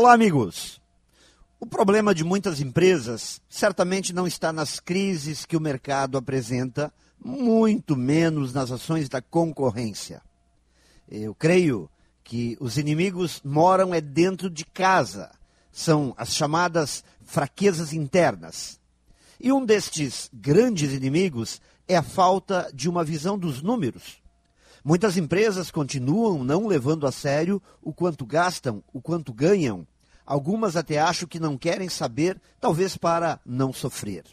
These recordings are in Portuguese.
Olá, amigos. O problema de muitas empresas certamente não está nas crises que o mercado apresenta, muito menos nas ações da concorrência. Eu creio que os inimigos moram é dentro de casa. São as chamadas fraquezas internas. E um destes grandes inimigos é a falta de uma visão dos números. Muitas empresas continuam não levando a sério o quanto gastam, o quanto ganham Algumas até acho que não querem saber, talvez para não sofrer.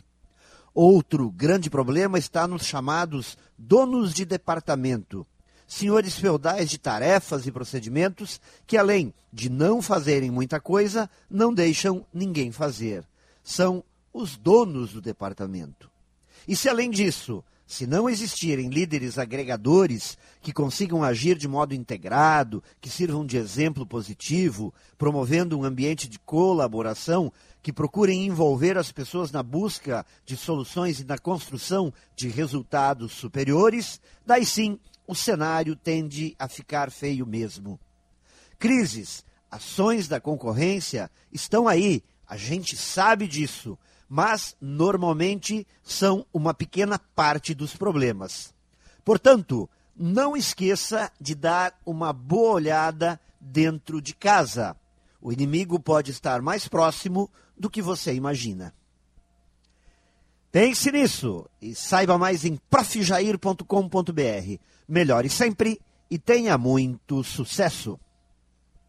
Outro grande problema está nos chamados donos de departamento, senhores feudais de tarefas e procedimentos que, além de não fazerem muita coisa, não deixam ninguém fazer. São os donos do departamento. E se, além disso, se não existirem líderes agregadores que consigam agir de modo integrado, que sirvam de exemplo positivo, promovendo um ambiente de colaboração, que procurem envolver as pessoas na busca de soluções e na construção de resultados superiores, daí sim o cenário tende a ficar feio mesmo. Crises, ações da concorrência estão aí, a gente sabe disso mas normalmente são uma pequena parte dos problemas. Portanto, não esqueça de dar uma boa olhada dentro de casa. O inimigo pode estar mais próximo do que você imagina. Pense nisso e saiba mais em profjair.com.br. Melhore sempre e tenha muito sucesso!